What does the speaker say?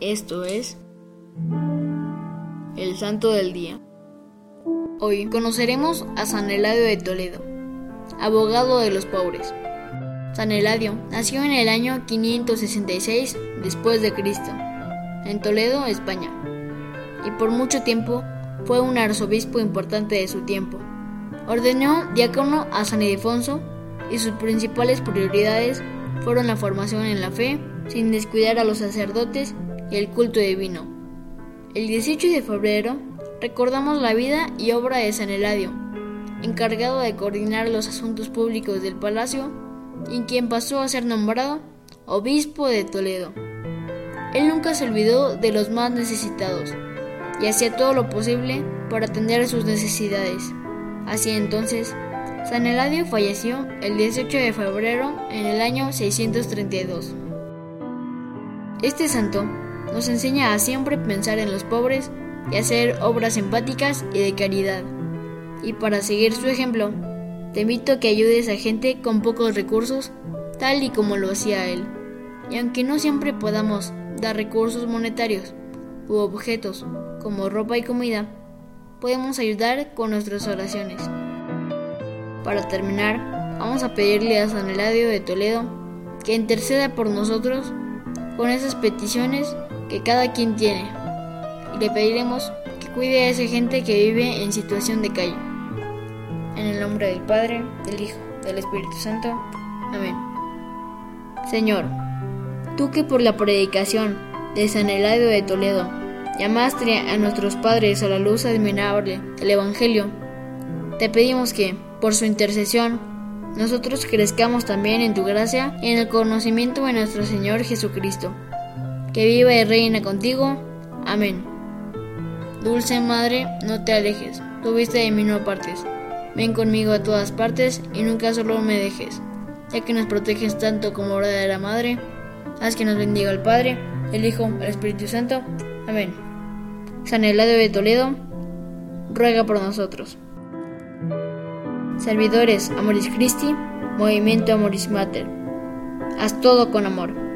Esto es el Santo del Día. Hoy conoceremos a San Eladio de Toledo, abogado de los pobres. San Eladio nació en el año 566 después de Cristo, en Toledo, España, y por mucho tiempo fue un arzobispo importante de su tiempo. Ordenó diácono a San Ildefonso y sus principales prioridades fueron la formación en la fe, sin descuidar a los sacerdotes y el culto divino. El 18 de febrero recordamos la vida y obra de San Eladio, encargado de coordinar los asuntos públicos del palacio y quien pasó a ser nombrado obispo de Toledo. Él nunca se olvidó de los más necesitados y hacía todo lo posible para atender sus necesidades. Así entonces, San Eladio falleció el 18 de febrero en el año 632. Este santo nos enseña a siempre pensar en los pobres y hacer obras empáticas y de caridad. Y para seguir su ejemplo, te invito a que ayudes a gente con pocos recursos, tal y como lo hacía él. Y aunque no siempre podamos dar recursos monetarios u objetos como ropa y comida, podemos ayudar con nuestras oraciones. Para terminar, vamos a pedirle a San Eladio de Toledo que interceda por nosotros con esas peticiones que cada quien tiene. Y le pediremos que cuide a esa gente que vive en situación de calle. En el nombre del Padre, del Hijo, del Espíritu Santo. Amén. Señor, tú que por la predicación de San Eladio de Toledo llamaste a nuestros padres a la luz admirable del Evangelio, te pedimos que, por su intercesión, nosotros crezcamos también en tu gracia y en el conocimiento de nuestro Señor Jesucristo que viva y reina contigo. Amén. Dulce Madre, no te alejes, tú viste de mí no partes. Ven conmigo a todas partes y nunca solo me dejes, ya que nos proteges tanto como verdadera Madre. Haz que nos bendiga el Padre, el Hijo, el Espíritu Santo. Amén. San Eladio de Toledo, ruega por nosotros. Servidores Amoris Christi, Movimiento Amoris Mater. Haz todo con amor.